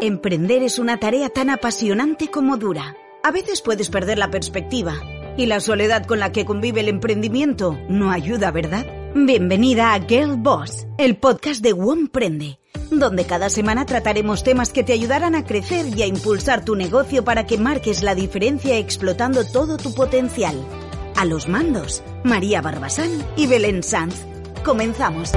Emprender es una tarea tan apasionante como dura. A veces puedes perder la perspectiva y la soledad con la que convive el emprendimiento no ayuda, ¿verdad? Bienvenida a Girl Boss, el podcast de Prende, donde cada semana trataremos temas que te ayudarán a crecer y a impulsar tu negocio para que marques la diferencia explotando todo tu potencial. A los mandos, María Barbasán y Belén Sanz. Comenzamos.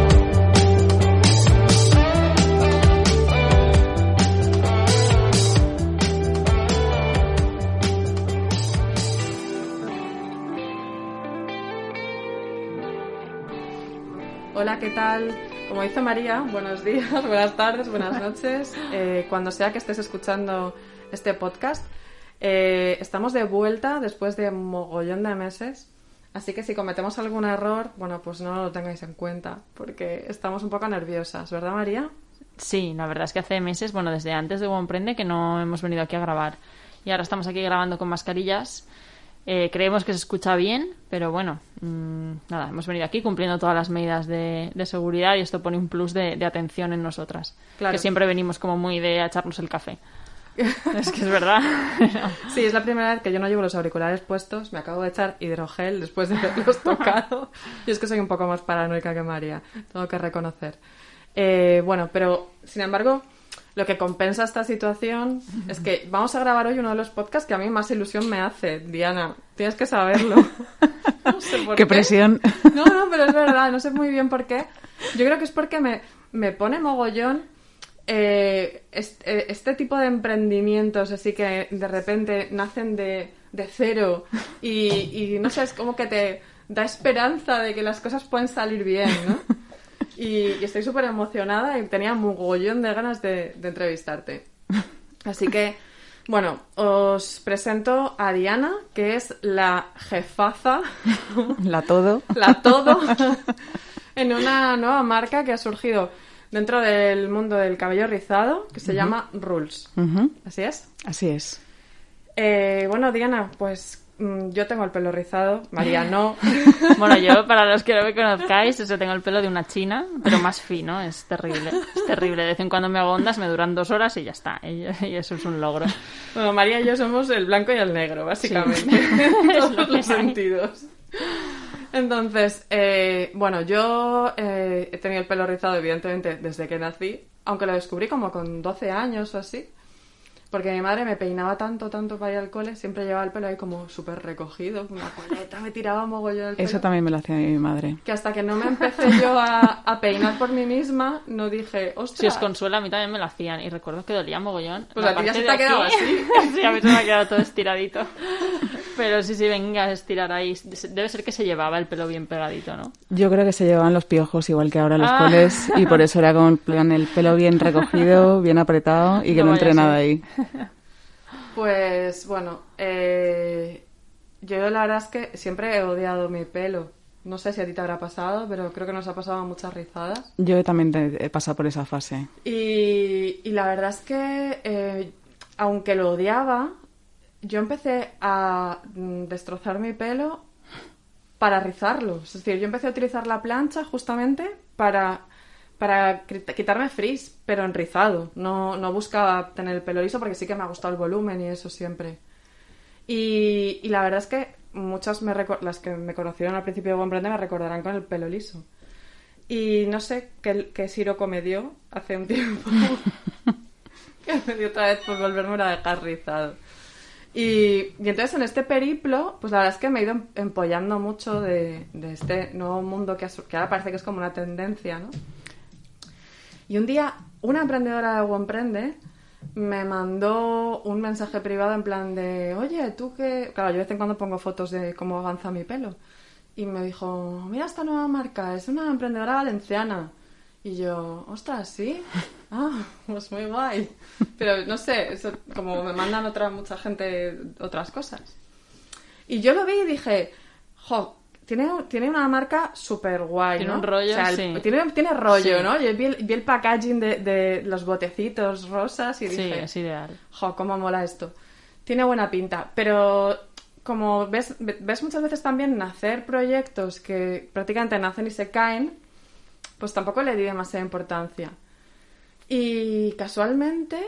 Hola, ¿qué tal? Como dice María, buenos días, buenas tardes, buenas noches. Eh, cuando sea que estés escuchando este podcast, eh, estamos de vuelta después de un mogollón de meses. Así que si cometemos algún error, bueno, pues no lo tengáis en cuenta, porque estamos un poco nerviosas, ¿verdad, María? Sí, la verdad es que hace meses, bueno, desde antes de Prende que no hemos venido aquí a grabar. Y ahora estamos aquí grabando con mascarillas eh, creemos que se escucha bien, pero bueno, mm, nada, hemos venido aquí cumpliendo todas las medidas de, seguridad y esto pone un plus de, atención en nosotras. Que siempre venimos como muy de echarnos el café. es que es verdad. sí, es la primera vez que yo no llevo los auriculares puestos. Me acabo de echar hidrogel después de haberlos tocado. y es que soy un poco más paranoica que María, tengo que reconocer. Eh, bueno, pero sin embargo, lo que compensa esta situación es que vamos a grabar hoy uno de los podcasts que a mí más ilusión me hace, Diana. Tienes que saberlo. No sé por qué. presión. No, no, pero es verdad, no sé muy bien por qué. Yo creo que es porque me, me pone mogollón eh, eh, este, tipo de emprendimientos, así que de repente nacen de, de cero y, y no sé, es como que te da esperanza de que las cosas pueden salir bien, ¿no? Y, estoy súper emocionada y tenía mogollón de ganas de, entrevistarte. Así que, bueno, os presento a Diana, que es la jefaza. La todo. La todo. en una nueva marca que ha surgido dentro del mundo del cabello rizado, que se llama Rules. ¿Así es? Así es. Eh, bueno, Diana, pues yo tengo el pelo rizado, María no. Bueno, yo, para los que no me conozcáis, eso tengo el pelo de una china, pero más fino, es terrible. Es terrible. De vez en cuando me hago ondas, me duran dos horas y ya está. Y, eso es un logro. Bueno, María y yo somos el blanco y el negro, básicamente. En todos los sentidos. Entonces, eh, bueno, yo eh, he tenido el pelo rizado, evidentemente, desde que nací, aunque lo descubrí como con 12 años o así. Porque mi madre me peinaba tanto, tanto para ir al cole, siempre llevaba el pelo ahí como súper recogido, una coleta, me tiraba mogollón el pelo. Eso también me lo hacía mi madre. Que hasta que no me empecé yo a, peinar por mí misma, no dije, ostras. Si os consuela, a mí también me lo hacían y recuerdo que dolía mogollón. Pues a ti ya se te ha quedado así. sí, a mí se me ha quedado todo estiradito. Pero sí, sí, venga a estirar ahí. Debe ser que se llevaba el pelo bien pegadito, ¿no? Yo creo que se llevaban los piojos igual que ahora los ah. coles y por eso era con el pelo bien recogido, bien apretado y que no, entre nada ahí. Pues bueno, eh, yo la verdad es que siempre he odiado mi pelo. No sé si a ti te habrá pasado, pero creo que nos ha pasado muchas rizadas. Yo también he pasado por esa fase. Y, la verdad es que, eh, aunque lo odiaba, yo empecé a mm, destrozar mi pelo para rizarlo. Es decir, yo empecé a utilizar la plancha justamente para para quitarme frizz, pero enrizado. No, no buscaba tener el pelo liso porque sí que me ha gustado el volumen y eso siempre. Y, y la verdad es que muchas me las que me conocieron al principio de Buen me recordarán con el pelo liso. Y no sé qué, qué siroco me dio hace un tiempo. que me dio otra vez por volverme a dejar rizado. Y, y, entonces en este periplo, pues la verdad es que me he ido empollando mucho de, de este nuevo mundo que, que ahora parece que es como una tendencia, ¿no? Y un día, una emprendedora de Emprende me mandó un mensaje privado en plan de, oye, tú que... Claro, yo de vez en cuando pongo fotos de cómo avanza mi pelo. y me dijo, mira esta nueva marca, es una emprendedora valenciana. Y yo, ostras, ¿sí? Ah, pues muy guay. Pero no sé, eso, como me mandan otra, mucha gente otras cosas. Y yo lo vi y dije, jo, tiene, tiene una marca súper guay, Tiene ¿no? un rollo, O sea, el- sí. tiene, tiene rollo, Sí. ¿no? Yo vi el, vi el packaging de, de los botecitos rosas y Sí, dije, es ideal. jo, cómo mola esto. Tiene buena pinta, pero como ves, ves muchas veces también nacer proyectos que prácticamente nacen y se caen, pues tampoco le di demasiada importancia. Y casualmente,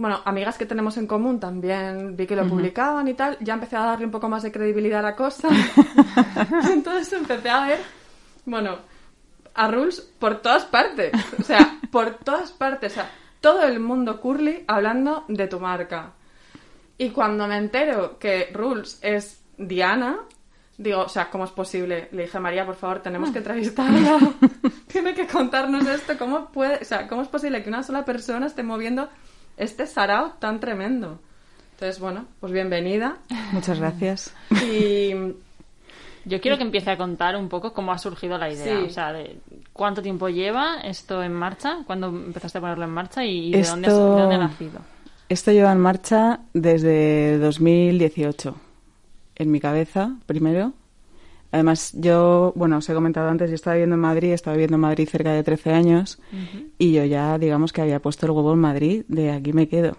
bueno, amigas que tenemos en común también vi que lo publicaban y tal, ya empecé a darle un poco más de credibilidad a la cosa. Entonces empecé a ver, bueno, a Rules por todas partes. O sea, por todas partes. O sea, todo el mundo curly hablando de tu marca. Y cuando me entero que Rules es Diana, digo, o sea, ¿cómo es posible? Le dije a María, por favor, tenemos que entrevistarla. Tiene que contarnos esto. ¿Cómo puede, o sea, cómo es posible que una sola persona esté moviendo este sarao tan tremendo? Entonces, bueno, pues bienvenida. Muchas gracias. Y Yo quiero que empiece a contar un poco cómo ha surgido la idea. Sí. O sea, de cuánto tiempo lleva esto en marcha, cuándo empezaste a ponerlo en marcha y, de, Esto- dónde, has- de dónde ha nacido. Esto lleva en marcha desde 2018. En mi cabeza, primero. Además, yo, bueno, os he comentado antes, yo estaba viviendo en Madrid, estaba viviendo en Madrid cerca de 13 años y yo ya, digamos que había puesto el huevo en Madrid, de aquí me quedo.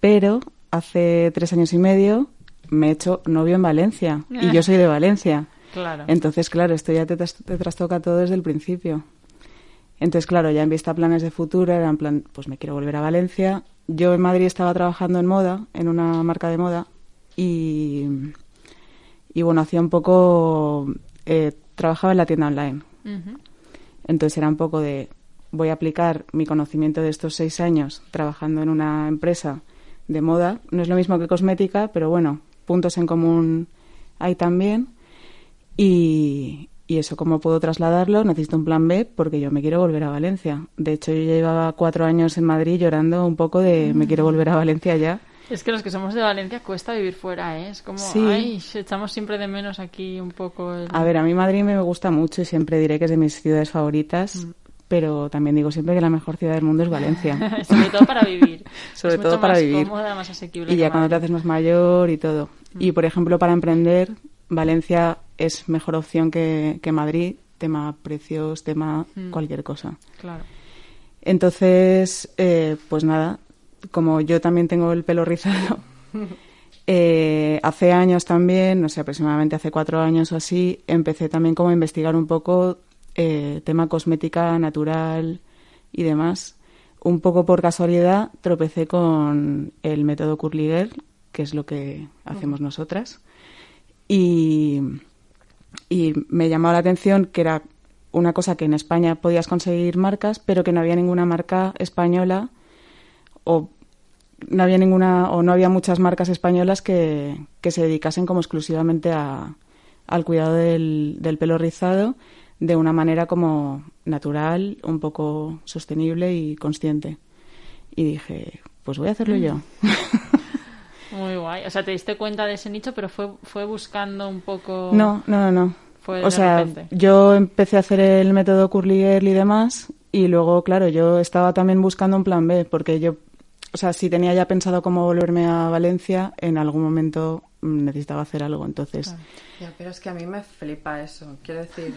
Pero hace tres años y medio me he hecho novio en Valencia y yo soy de Valencia. Claro. Entonces, claro, esto ya te, tras- te trastoca todo desde el principio. Entonces, claro, ya en vista planes de futuro, era en plan, pues me quiero volver a Valencia. Yo en Madrid estaba trabajando en moda, en una marca de moda, y, y bueno, hacía un poco, eh, trabajaba en la tienda online. Entonces era un poco de, voy a aplicar mi conocimiento de estos seis años trabajando en una empresa de moda. No es lo mismo que cosmética, pero bueno, puntos en común hay también. Y, y eso, ¿cómo puedo trasladarlo? Necesito un plan B porque yo me quiero volver a Valencia. De hecho, yo ya llevaba cuatro años en Madrid llorando un poco de me quiero volver a Valencia ya. Es que los que somos de Valencia cuesta vivir fuera, ¿eh? Es como, Sí. ay, echamos siempre de menos aquí un poco el... A ver, a mí Madrid me gusta mucho y siempre diré que es de mis ciudades favoritas, pero también digo siempre que la mejor ciudad del mundo es Valencia. Sobre todo para vivir. Sobre Es todo mucho para más vivir. cómoda, más asequible Y ya cuando te haces más mayor y todo. Y por ejemplo, para emprender, Valencia es mejor opción que, que Madrid, tema precios, tema cualquier cosa. Claro. Entonces, eh, pues nada, como yo también tengo el pelo rizado, eh, hace años también, no sé, aproximadamente hace cuatro años o así, empecé también como a investigar un poco eh, tema cosmética natural y demás. Un poco por casualidad tropecé con el método Curly Girl, que es lo que hacemos nosotras. Y, y me llamó la atención que era una cosa que en España podías conseguir marcas, pero que no había ninguna marca española o no había ninguna o no había muchas marcas españolas que, que se dedicasen como exclusivamente a, al cuidado del, del pelo rizado de una manera como natural, un poco sostenible y consciente. Y dije, pues voy a hacerlo yo. Muy guay. O sea, te diste cuenta de ese nicho, pero fue, fue buscando un poco... No, no, no, no. Fue o sea, repente. yo empecé a hacer el método Curly Girl y demás, y luego, claro, yo estaba también buscando un plan B, porque yo, o sea, si tenía ya pensado cómo volverme a Valencia, en algún momento mm, necesitaba hacer algo, entonces. Ya, pero es que a mí me flipa eso. Quiero decir,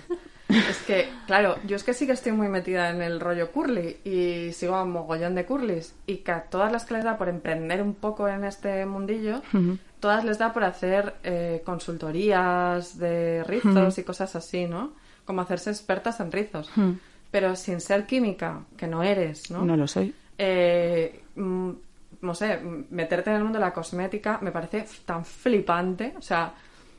es que, claro, yo es que sí que estoy muy metida en el rollo curly y sigo a un mogollón de curlis. Y que a todas las que les da por emprender un poco en este mundillo, todas les da por hacer eh, consultorías de rizos y cosas así, ¿no? Como hacerse expertas en rizos. Pero sin ser química, que no eres, ¿no? No lo soy. eh, no sé, mm, meterte en el mundo de la cosmética me parece tan flipante, o sea,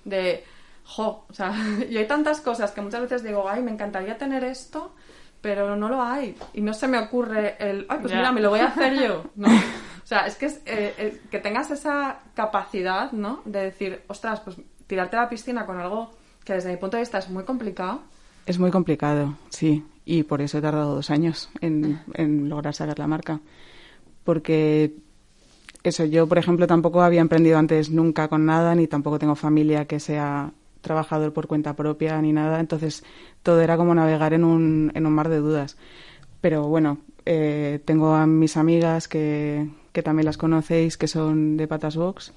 de, jo, o sea, y hay tantas cosas que muchas veces digo, ay, me encantaría tener esto, pero no lo hay, y no se me ocurre el, ay, pues mira, me lo voy a hacer yo, ¿no? O sea, es que, es, eh, eh, que tengas esa capacidad, ¿no? De decir, ostras, pues tirarte a la piscina con algo que desde mi punto de vista es muy complicado, Es muy complicado, sí, y por eso he tardado dos años en, en lograr sacar la marca. Porque eso, yo, por ejemplo, tampoco había emprendido antes nunca con nada, ni tampoco tengo familia que sea trabajador por cuenta propia ni nada, entonces todo era como navegar en un, en un mar de dudas. Pero bueno, eh, tengo a mis amigas que, que también las conocéis, que son de Patas Box.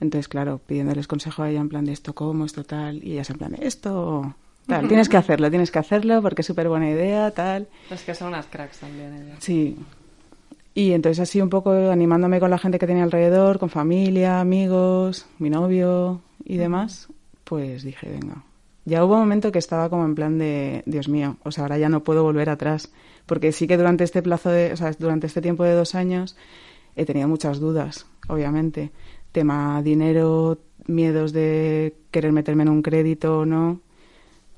Entonces, claro, pidiéndoles consejo a ella en plan de esto cómo, esto tal, y ellas en plan de esto tal, tienes que hacerlo, tienes que hacerlo porque es súper buena idea, tal. Es que son unas cracks también ellas. Sí. Y entonces así un poco animándome con la gente que tenía alrededor, con familia, amigos, mi novio y demás, pues dije, venga. Ya hubo un momento que estaba como en plan de, Dios mío, o sea, ahora ya no puedo volver atrás, porque sí que durante este plazo de, o sea, durante este tiempo de dos años he tenido muchas dudas, obviamente. Tema dinero, miedos de querer meterme en un crédito o no.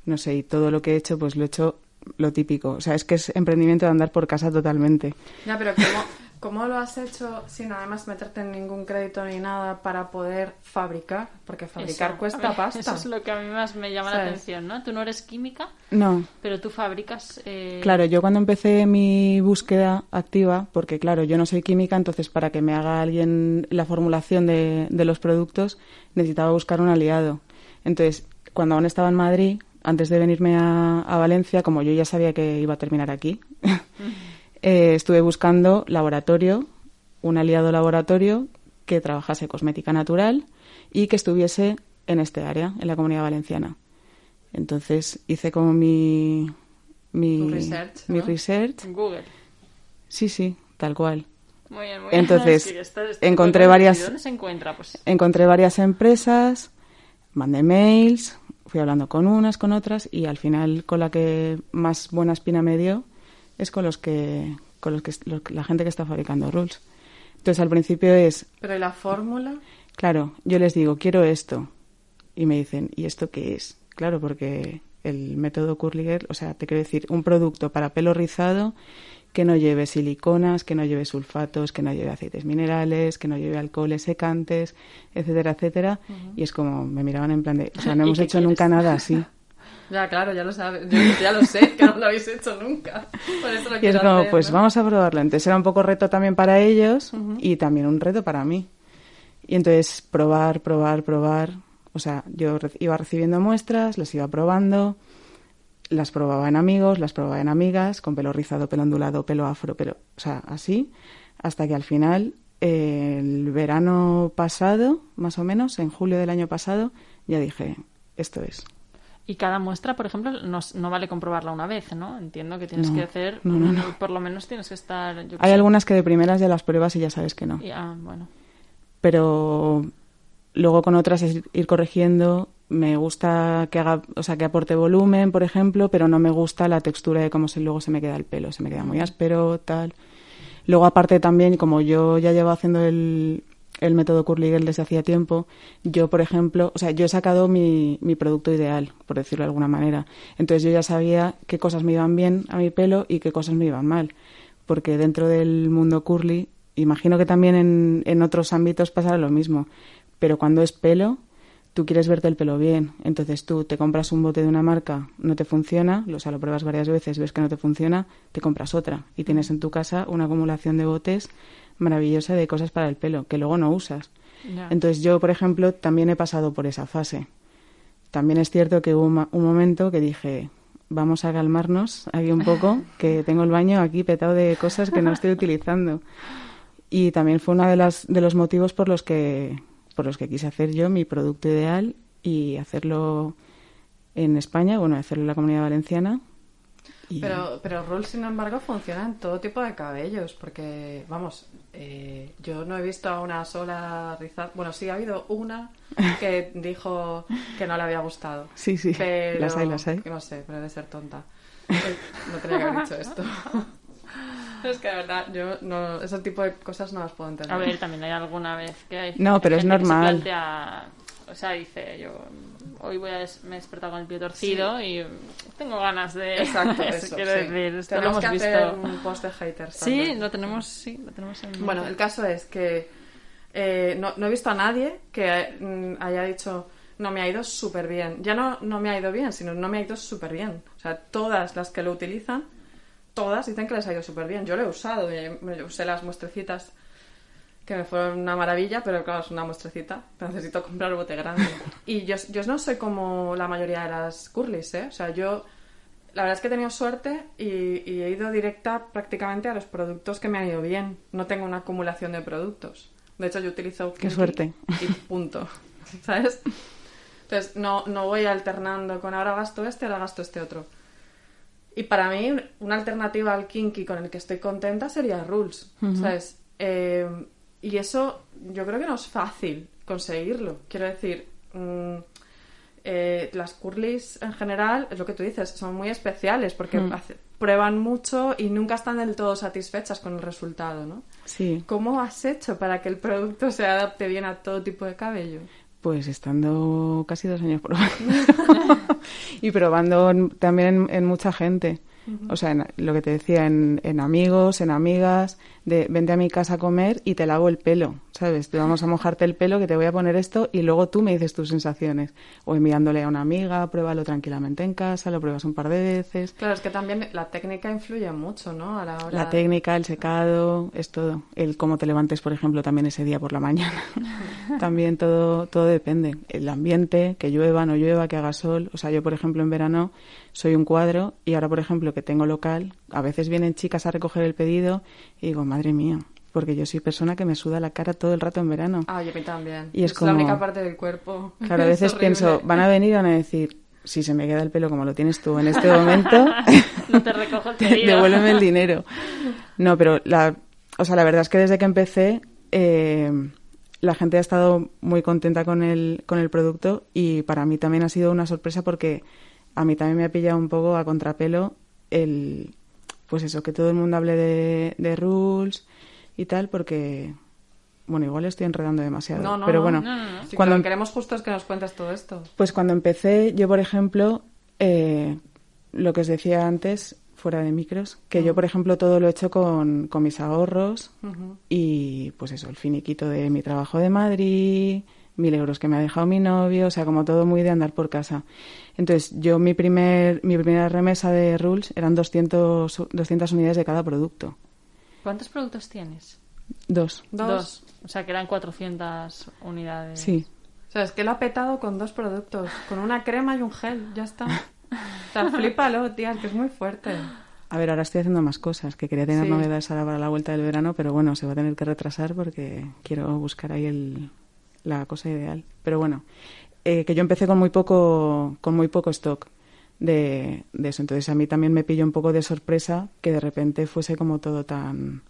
No sé, y todo lo que he hecho, pues lo he hecho lo típico. O sea, es que es emprendimiento de andar por casa totalmente. Ya, pero ¿cómo, cómo lo has hecho sin además meterte en ningún crédito ni nada para poder fabricar? Porque fabricar Eso, cuesta pasta. Eso es lo que a mí más me llama la ¿Sabes? atención, ¿no? Tú no eres química, No, pero tú fabricas... eh, Claro, yo cuando empecé mi búsqueda activa, porque claro, yo no soy química, entonces para que me haga alguien la formulación de, de los productos necesitaba buscar un aliado. Entonces, cuando aún estaba en Madrid, antes de venirme a, a Valencia, como yo ya sabía que iba a terminar aquí, eh, estuve buscando laboratorio, un aliado laboratorio que trabajase cosmética natural y que estuviese en este área, en la comunidad valenciana. Entonces hice como mi, mi, research, mi ¿no? research. Google. Sí, sí, tal cual. Muy bien, muy bien. Entonces, Sí, esto- esto tipo encontré varias- ¿y ¿Dónde se encuentra? Pues Encontré varias empresas, mandé mails, fui hablando con unas, con otras y al final con la que más buena espina me dio es con los que con los que los la gente que está fabricando rules. Entonces al principio es, Pero ¿y la fórmula? claro, yo les digo, quiero esto y me dicen, ¿y esto qué es? Claro, porque el método Curliger, o sea, te quiero decir, un producto para pelo rizado que no lleve siliconas, que no lleve sulfatos, que no lleve aceites minerales, que no lleve alcoholes secantes, etcétera, etcétera. Y es como, me miraban en plan de, o sea, no ¿Y hemos hecho quieres? nunca nada así. Ya, claro, ya lo sabes. Yo ya lo sé, que no lo habéis hecho nunca. Por eso lo Y es como, hacer, pues ¿no? vamos a probarlo. Entonces era un poco reto también para ellos y también un reto para mí. Y entonces probar, probar, probar. O sea, yo iba recibiendo muestras, las iba probando, las probaba en amigos, las probaba en amigas, con pelo rizado, pelo ondulado, pelo afro, pelo, o sea, así, hasta que al final, eh, el verano pasado, más o menos, en julio del año pasado, ya dije, esto es. Y cada muestra, por ejemplo, no, no vale comprobarla una vez, ¿no? Entiendo que tienes No, que hacer, no, por lo menos tienes que estar... yo Hay sé. algunas que de primeras ya las pruebas y ya sabes que no. Y, ah, bueno. pero luego con otras es ir corrigiendo. Me gusta que haga, o sea, que aporte volumen, por ejemplo, pero no me gusta la textura de cómo se, luego se me queda el pelo. Se me queda muy áspero, tal. Luego, aparte también, como yo ya llevo haciendo el, el método Curly Girl desde hacía tiempo, yo, por ejemplo, o sea, yo he sacado mi, mi producto ideal, por decirlo de alguna manera. Entonces yo ya sabía qué cosas me iban bien a mi pelo y qué cosas me iban mal. Porque dentro del mundo curly, imagino que también en, en otros ámbitos pasará lo mismo. Pero cuando es pelo, tú quieres verte el pelo bien. Entonces tú te compras un bote de una marca, no te funciona, o sea, lo pruebas varias veces, ves que no te funciona, te compras otra. Y tienes en tu casa una acumulación de botes maravillosa de cosas para el pelo, que luego no usas. Entonces yo, por ejemplo, también he pasado por esa fase. También es cierto que hubo un momento que dije, vamos a calmarnos aquí un poco, que tengo el baño aquí petado de cosas que no estoy utilizando. Y también fue uno de, las, de los motivos por los que por los que quise hacer yo mi producto ideal y hacerlo en España, bueno, hacerlo en la comunidad valenciana. Y- Pero, pero Rule, sin embargo, funciona en todo tipo de cabellos, porque, vamos, eh, yo no he visto a una sola rizada. Bueno, sí ha habido una que dijo que no le había gustado. Sí, sí, pero, las hay, las hay. No sé, pero debe ser tonta. Eh, No tenía que haber dicho esto. Es que de verdad, yo no, ese tipo de cosas no las puedo entender. A ver, también hay alguna vez que hay No, pero es se normal. plantea- o sea, dice, yo hoy voy a des- me he despertado con el pie torcido y tengo ganas de... Exacto, Eso eso. quiero sí. decir, esto lo Tenemos hemos que visto... hacer un post de haters. Sí, también. lo tenemos, sí, lo tenemos en Bueno, el caso es que eh, no, no he visto a nadie que mm, haya dicho no me ha ido súper bien. Ya no, no me ha ido bien, sino no me ha ido súper bien. O sea, todas las que lo utilizan, todas dicen que les ha ido súper bien. Yo lo he usado, eh, me usé las muestrecitas que me fueron una maravilla, pero claro, es una muestrecita. Necesito comprar un bote grande. Y yo, yo no soy como la mayoría de las curlis, ¿eh? O sea, yo la verdad es que he tenido suerte y, y he ido directa prácticamente a los productos que me han ido bien. No tengo una acumulación de productos. De hecho, yo utilizo... Qué suerte. Y punto. ¿Sabes? Entonces, no, no voy alternando con ahora gasto este, ahora gasto este otro. Y para mí, una alternativa al kinky con el que estoy contenta sería Rules. ¿Sabes? Eh, y eso yo creo que no es fácil conseguirlo. Quiero decir, mm, eh, las curlis en general, es lo que tú dices, son muy especiales porque hace- prueban mucho y nunca están del todo satisfechas con el resultado, ¿no? Sí, ¿Cómo has hecho para que el producto se adapte bien a todo tipo de cabello? Pues estando casi dos años probando. y probando también en, en mucha gente. O sea, en- lo que te decía, en, en amigos, en amigas, de vente a mi casa a comer y te lavo el pelo, ¿sabes? Te vamos a mojarte el pelo, que te voy a poner esto y luego tú me dices tus sensaciones. O enviándole a una amiga, pruébalo tranquilamente en casa, lo pruebas un par de veces. Claro, es que también la técnica influye mucho, ¿no? A la hora La técnica, el secado, es todo. El cómo te levantes, por ejemplo, también ese día por la mañana. también todo, todo depende. El ambiente, que llueva, no llueva, que haga sol. O sea, yo, por ejemplo, en verano soy un cuadro y ahora, por ejemplo, que tengo local, a veces vienen chicas a recoger el pedido y digo, madre mía, porque yo soy persona que me suda la cara todo el rato en verano. Ah, yo también. Y es la como- única parte del cuerpo. Claro, a Es veces pienso, van a venir y van a decir, si se me queda el pelo como lo tienes tú en este momento, No te recojo el pedido. devuélveme el dinero. No, pero la, o sea, la verdad es que desde que empecé, eh, la gente ha estado muy contenta con el, con el producto y para mí también ha sido una sorpresa porque a mí también me ha pillado un poco a contrapelo el, pues eso, que todo el mundo hable de, de rules y tal, porque, bueno, igual estoy enredando demasiado, No, no, pero no, bueno, no. Sí, cuando, lo que queremos justo es que nos cuentes todo esto. pues cuando empecé, yo por ejemplo, eh, lo que os decía antes, fuera de micros, que yo por ejemplo todo lo he hecho con, con mis ahorros y pues eso, el finiquito de mi trabajo de Madrid, mil euros que me ha dejado mi novio, o sea, como todo muy de andar por casa. Entonces, yo mi, primer, mi primera remesa de Rules eran 200, 200 unidades de cada producto. ¿Cuántos productos tienes? Dos. Dos. O sea, que eran 400 unidades. Sí. O sea, es que lo ha petado con dos productos, con una crema y un gel, ya está. O sea, flípalo, tía, es que es muy fuerte. A ver, ahora estoy haciendo más cosas, que quería tener Sí. novedades ahora para la vuelta del verano, pero bueno, se va a tener que retrasar porque quiero buscar ahí el, la cosa ideal. Pero bueno, eh, que yo empecé con muy poco, con muy poco stock de, de eso. Entonces a mí también me pilló un poco de sorpresa que de repente fuese como todo tan,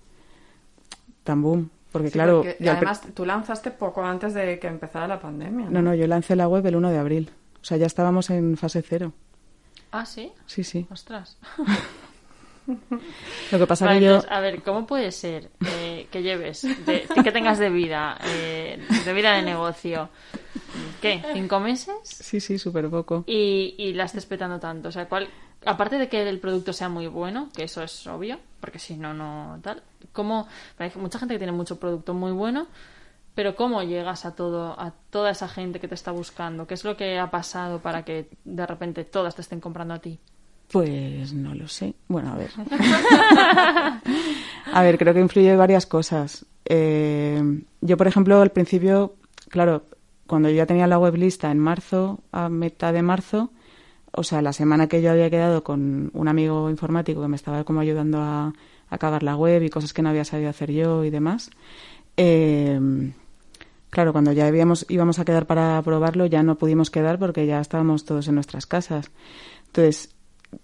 tan boom. Porque Sí, claro, porque pri- además tú lanzaste poco antes de que empezara la pandemia. no, no, yo lancé la web el 1 de abril. O sea, ya estábamos en fase cero. Ah, sí. Sí, sí. Ostras. Lo que pasa Vale, que yo... entonces, a ver, ¿cómo puede ser eh, que lleves, de- que tengas de vida, eh, de vida de negocio, ¿qué? ¿Cinco meses? Sí, sí, súper poco. Y, y la estés petando tanto. O sea, ¿cuál, aparte de que el producto sea muy bueno, que eso es obvio, porque si no, no tal. ¿Cómo? Hay mucha gente que tiene mucho producto muy bueno, pero ¿cómo llegas a todo, a toda esa gente que te está buscando? ¿Qué es lo que ha pasado para que de repente todas te estén comprando a ti? Pues no lo sé. Bueno, a ver. a ver, creo que influye varias cosas. Eh, yo, por ejemplo, al principio, claro, cuando yo ya tenía la web lista en marzo, a mitad de marzo, o sea, la semana que yo había quedado con un amigo informático que me estaba como ayudando a, a acabar la web y cosas que no había sabido hacer yo y demás, eh, claro, cuando ya habíamos, íbamos a quedar para probarlo, ya no pudimos quedar porque ya estábamos todos en nuestras casas. Entonces,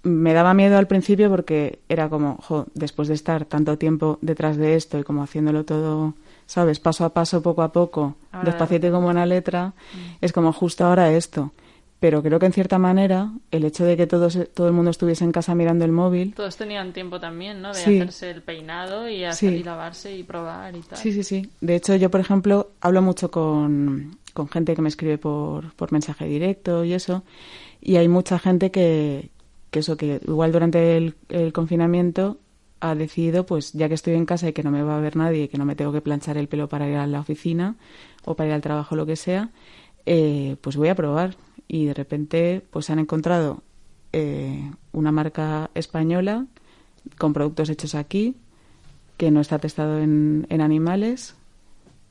me daba miedo al principio porque era como, jo, después de estar tanto tiempo detrás de esto y como haciéndolo todo, ¿sabes? Paso a paso, poco a poco, Ahora- despacito y con buena letra, es como justo ahora esto. Pero creo que en cierta manera el hecho de que todos, todo el mundo estuviese en casa mirando el móvil, Todos tenían tiempo también, ¿no? De Sí. hacerse el peinado y, hacer, Sí. y lavarse y probar y tal. Sí, sí, sí. De hecho, yo, por ejemplo, hablo mucho con, con gente que me escribe por, por mensaje directo y eso. Y hay mucha gente que, que eso, que igual durante el, el confinamiento ha decidido, pues ya que estoy en casa y que no me va a ver nadie y que no me tengo que planchar el pelo para ir a la oficina o para ir al trabajo, lo que sea, eh, pues voy a probar. Y de repente, pues han encontrado eh, una marca española con productos hechos aquí, que no está testado en, en animales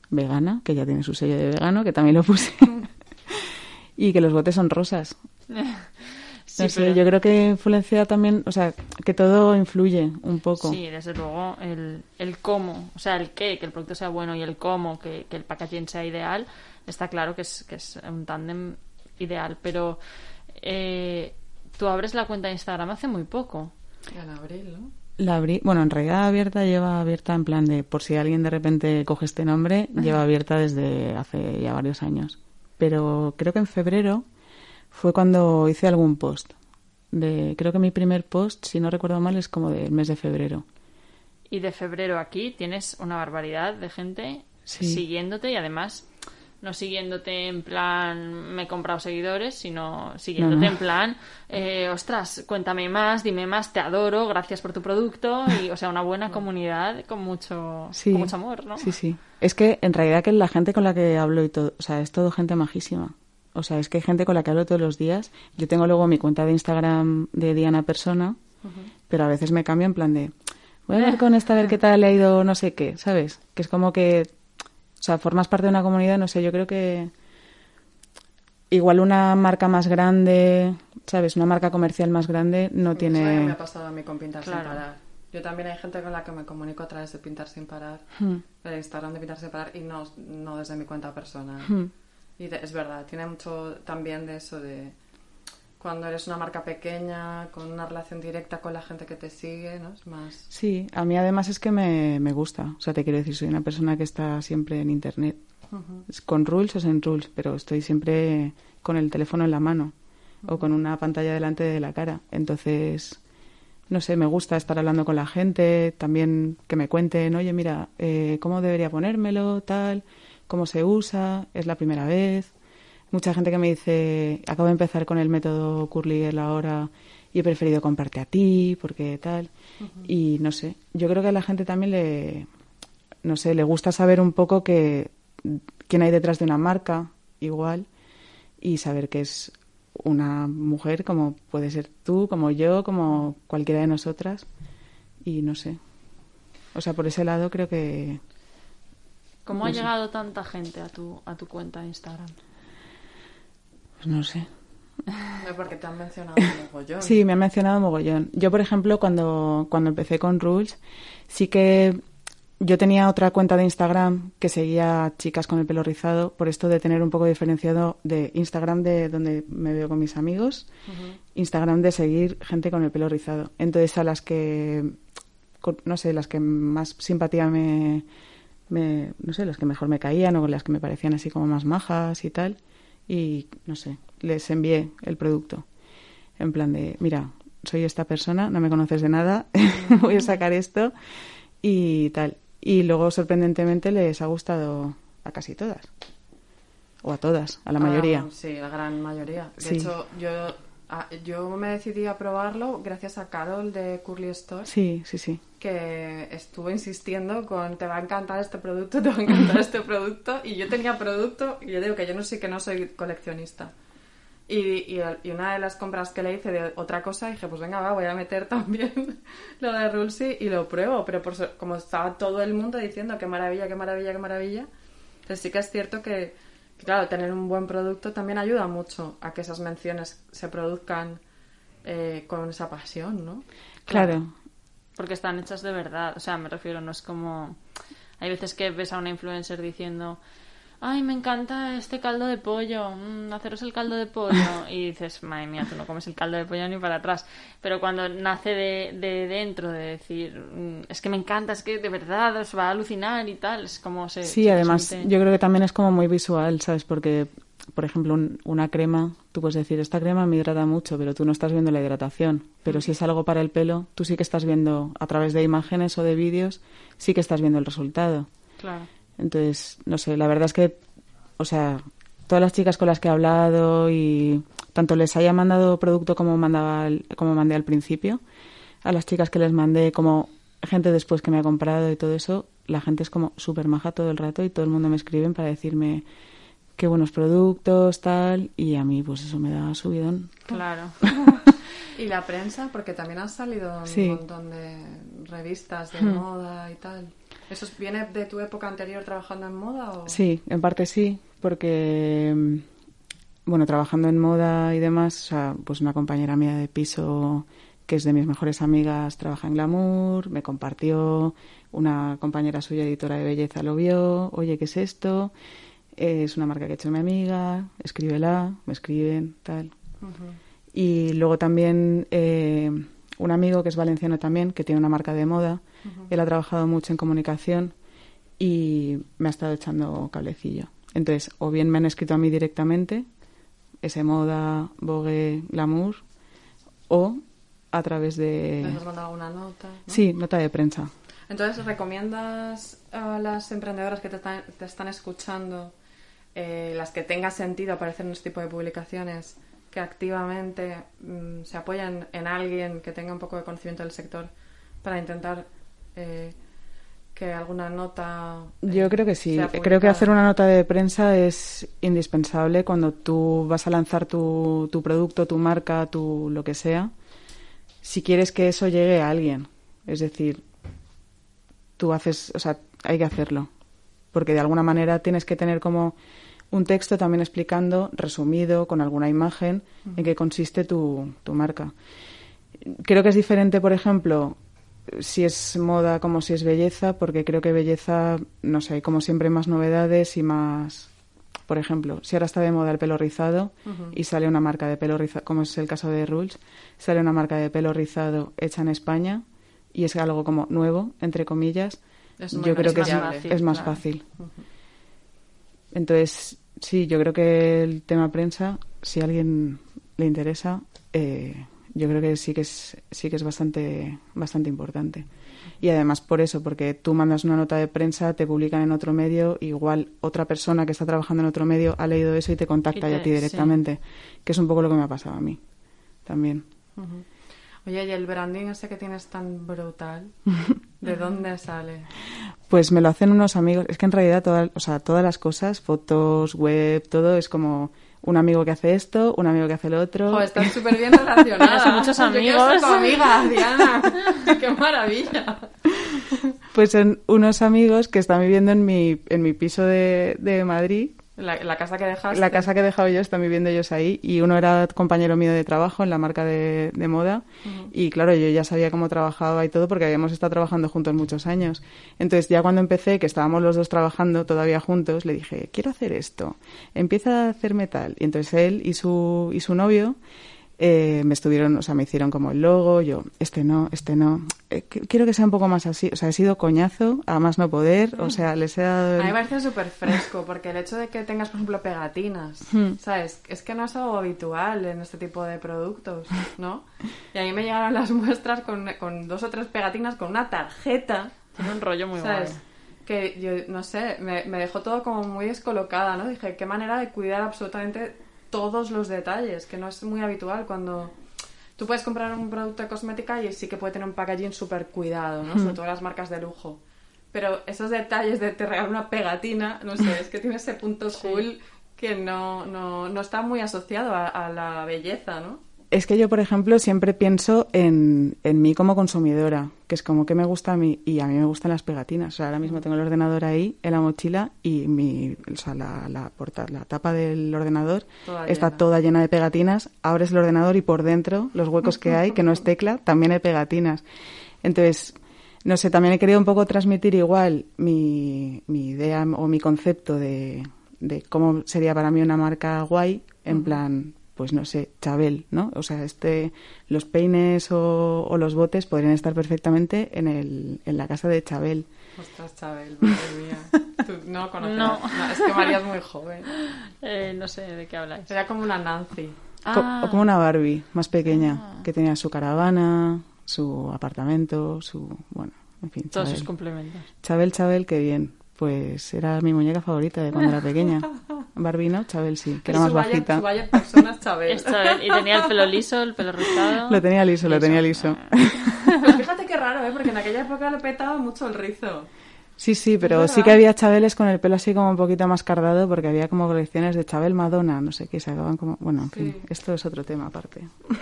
vegana, que ya tiene su sello de vegano, que también lo puse. y que los botes son rosas. Sí, no sé, pero- yo creo que influencia también, o sea, que todo influye un poco. Sí, desde luego el, el cómo, o sea, el qué, que el producto sea bueno y el cómo, que, que el packaging sea ideal, está claro que es, que es un tándem ideal. Pero eh, tú abres la cuenta de Instagram hace muy poco. En abril, ¿no? La abrí, bueno, en realidad abierta lleva abierta en plan de, por si alguien de repente coge este nombre, lleva abierta desde hace ya varios años. Pero creo que en febrero fue cuando hice algún post. De, creo que mi primer post, si no recuerdo mal, es como del mes de febrero. Y de febrero aquí tienes una barbaridad de gente Sí. siguiéndote y además no siguiéndote en plan me he comprado seguidores, sino siguiéndote No, no. en plan eh, ostras, cuéntame más, dime más, te adoro, gracias por tu producto y o sea, una buena comunidad con mucho, Sí. con mucho amor, ¿no? Sí, sí. Es que en realidad que la gente con la que hablo y todo, o sea, es todo gente majísima. O sea, es que hay gente con la que hablo todos los días. Yo tengo luego mi cuenta de Instagram de Diana Persona, pero a veces me cambio en plan de, voy a ver con esta a ver qué tal le ha ido no sé qué, ¿sabes? Que es como que, o sea, formas parte de una comunidad, no sé, yo creo que igual una marca más grande, ¿sabes? Una marca comercial más grande no Eso ya me tiene... ha pasado a mí con Pintar Claro. sin parar. Yo también hay gente con la que me comunico a través de Pintar sin parar, Hmm. Instagram de Pintar sin parar y no, no desde mi cuenta personal. Hmm. Y de- es verdad, tiene mucho también de eso de cuando eres una marca pequeña, con una relación directa con la gente que te sigue, ¿no? Es más... Sí, a mí además es que me, me gusta. O sea, te quiero decir, soy una persona que está siempre en Internet. Con rules o sin rules, pero estoy siempre con el teléfono en la mano o con una pantalla delante de la cara. Entonces, no sé, me gusta estar hablando con la gente, también que me cuenten, oye, mira, eh, ¿cómo debería ponérmelo? Tal, ¿cómo se usa? ¿Es la primera vez? Mucha gente que me dice, acabo de empezar con el método Curly ahora y he preferido comprarte a ti porque tal. Y no sé, yo creo que a la gente también le, no sé, le gusta saber un poco que quién hay detrás de una marca, igual, y saber que es una mujer como puede ser tú, como yo, como cualquiera de nosotras. Y no sé. O sea, por ese lado creo que ¿Cómo ha sé. llegado tanta gente a tu, a tu cuenta de Instagram? pues no sé. No, porque te han mencionado mogollón. Sí, me han mencionado mogollón. Yo, por ejemplo, cuando, cuando empecé con Rules, sí que yo tenía otra cuenta de Instagram que seguía a chicas con el pelo rizado, por esto de tener un poco diferenciado de Instagram de donde me veo con mis amigos, Instagram de seguir gente con el pelo rizado. Entonces, a las que, con- no sé, las que más simpatía me, me, no sé, las que mejor me caían o las que me parecían así como más majas y tal, y no sé, les envié el producto. En plan de, mira, soy esta persona, no me conoces de nada, voy a sacar esto y tal. Y luego, sorprendentemente, les ha gustado a casi todas. O a todas, a la mayoría. Ah, sí, la gran mayoría. De Sí. hecho, yo, ah, yo me decidí a probarlo gracias a Carol de Curly Store, Sí, sí, sí. Que estuvo insistiendo con te va a encantar este producto, te va a encantar este producto. Y yo tenía producto, y yo digo que yo no sé que no soy coleccionista. Y, y, y una de las compras que le hice de otra cosa, dije, pues venga, va, voy a meter también lo de Rulsi y lo pruebo. Pero por, como estaba todo el mundo diciendo qué maravilla, qué maravilla, qué maravilla, entonces sí que es cierto que, que, claro, tener un buen producto también ayuda mucho a que esas menciones se produzcan eh, con esa pasión, ¿no? Claro. Porque están hechas de verdad. O sea, me refiero, no es como. Hay veces que ves a una influencer diciendo. Ay, me encanta este caldo de pollo. mm, haceros el caldo de pollo. Y dices, madre mía, tú no comes el caldo de pollo ni para atrás. Pero cuando nace de, de dentro, de decir, mm, es que me encanta, es que de verdad os va a alucinar y tal, es como se. Sí, se además, transmite. yo creo que también es como muy visual, ¿sabes? Porque, por ejemplo, un- una crema, tú puedes decir, esta crema me hidrata mucho, pero tú no estás viendo la hidratación. Pero si es algo para el pelo, tú sí que estás viendo, a través de imágenes o de vídeos, sí que estás viendo el resultado. Claro. Entonces, no sé, la verdad es que, o sea, todas las chicas con las que he hablado y tanto les haya mandado producto como mandaba como mandé al principio, a las chicas que les mandé como gente después que me ha comprado y todo eso, la gente es como súper maja todo el rato y todo el mundo me escriben para decirme qué buenos productos, tal, y a mí pues eso me da subidón. Claro. Y la prensa, porque también han salido un Sí. montón de revistas de Hmm. moda y tal. ¿Eso viene de tu época anterior trabajando en moda? O... Sí, en parte sí, porque, bueno, trabajando en moda y demás, o sea, pues una compañera mía de piso que es de mis mejores amigas, trabaja en Glamour, me compartió, una compañera suya, editora de belleza, lo vio, oye, ¿qué es esto? Es una marca que ha hecho mi amiga, escríbela, me escriben, tal. Y luego también eh, un amigo que es valenciano también, que tiene una marca de moda, él ha trabajado mucho en comunicación y me ha estado echando cablecillo. Entonces, o bien me han escrito a mí directamente, ese moda, Vogue, Glamour, o a través de... ¿Les has mandado alguna nota? ¿no? Sí, nota de prensa. Entonces, ¿recomiendas a las emprendedoras que te están, te están escuchando, eh, las que tenga sentido aparecer en este tipo de publicaciones, que activamente mm, se apoyan en alguien que tenga un poco de conocimiento del sector para intentar eh, que alguna nota... eh, Yo creo que sí. sea Creo que hacer una nota de prensa es indispensable cuando tú vas a lanzar tu, tu producto, tu marca, tu lo que sea. Si quieres que eso llegue a alguien, es decir, tú haces, o sea, hay que hacerlo, porque de alguna manera tienes que tener como un texto también explicando, resumido, con alguna imagen, en qué consiste tu, tu marca. Creo que es diferente, por ejemplo, si es moda como si es belleza, porque creo que belleza, no sé, hay como siempre más novedades y más... Por ejemplo, si ahora está de moda el pelo rizado y sale una marca de pelo rizado, como es el caso de Rules, sale una marca de pelo rizado hecha en España y es algo como nuevo, entre comillas, yo creo que es, viable, es más claro. fácil. Entonces, sí, yo creo que el tema prensa, si a alguien le interesa, eh, yo creo que sí que es sí que es bastante bastante importante. Y además por eso, porque tú mandas una nota de prensa, te publican en otro medio, igual otra persona que está trabajando en otro medio ha leído eso y te contacta Y ya a ti sí. directamente, que es un poco lo que me ha pasado a mí también. Oye, ¿y el branding ese que tienes tan brutal? ¿De dónde sale? Pues me lo hacen unos amigos. Es que en realidad todas, o sea, todas las cosas, fotos, web, todo es como un amigo que hace esto, un amigo que hace lo otro. Jo, estás súper bien relacionada. Tienes muchos Yo quiero ser tu amigos. amiga, Diana. ¡Qué maravilla! Pues son unos amigos que están viviendo en mi, en mi piso de, de Madrid. La, la casa que dejaste. La casa que he dejado yo están viviendo ellos ahí y uno era compañero mío de trabajo en la marca de, de moda y claro, yo ya sabía cómo trabajaba y todo porque habíamos estado trabajando juntos muchos años. Entonces ya cuando empecé, que estábamos los dos trabajando todavía juntos, le dije, quiero hacer esto, empieza a hacerme tal. Y entonces él y su, y su novio eh, me estuvieron, o sea, me hicieron como el logo, yo, este no, este no, Eh, qu- quiero que sea un poco más así, o sea, he sido coñazo, a más no poder, o sea, les he dado... A el- mí me parece súper fresco, porque el hecho de que tengas, por ejemplo, pegatinas, ¿sabes? Es que no es algo habitual en este tipo de productos, ¿no? Y a mí me llegaron las muestras con, con dos o tres pegatinas, con una tarjeta, Tiene un rollo muy ¿sabes? guay. Que yo, no sé, me, me dejó todo como muy descolocada, ¿no? Dije, qué manera de cuidar absolutamente todos los detalles, que no es muy habitual cuando... Tú puedes comprar un producto de cosmética y sí que puede tener un packaging súper cuidado, ¿no? Sobre todo las marcas de lujo. Pero esos detalles de te regalo una pegatina, no sé, es que tiene ese punto cool que no, no, no está muy asociado a, a la belleza, ¿no? Es que yo, por ejemplo, siempre pienso en, en mí como consumidora, que es como que me gusta a mí, y a mí me gustan las pegatinas. O sea, ahora mismo tengo el ordenador ahí en la mochila y mi, o sea, la, la, porta- la tapa del ordenador Toda está llena. toda llena de pegatinas. Abres el ordenador y por dentro, los huecos que hay, que no es tecla, también hay pegatinas. Entonces, no sé, también he querido un poco transmitir igual mi, mi idea o mi concepto de, de cómo sería para mí una marca guay, en plan, pues no sé, Chabel, ¿no? O sea, este, los peines o, o los botes podrían estar perfectamente en, el, en la casa de Chabel. Ostras, Chabel, madre mía. Tú no conoces. No. es que María es muy joven. Eh, no sé de qué habláis. Sería como una Nancy. Co- Ah. O como una Barbie más pequeña, que tenía su caravana, su apartamento, su, bueno, en fin, Todos Chabel. sus complementos. Chabel, Chabel, qué bien. Pues era mi muñeca favorita de cuando era pequeña. Barbie no, Chabel sí, que era más buyer- bajita. Chabel. Es Chabel, Y tenía el pelo liso, el pelo rizado. Lo tenía liso, lo tenía liso. Pues fíjate qué raro, ¿eh? Porque en aquella época le petaba mucho el rizo. Sí, sí, pero sí que había Chabeles con el pelo así como un poquito más cardado porque había como colecciones de Chabel Madonna, no sé qué, se acaban como... Bueno, en fin, esto es otro tema aparte.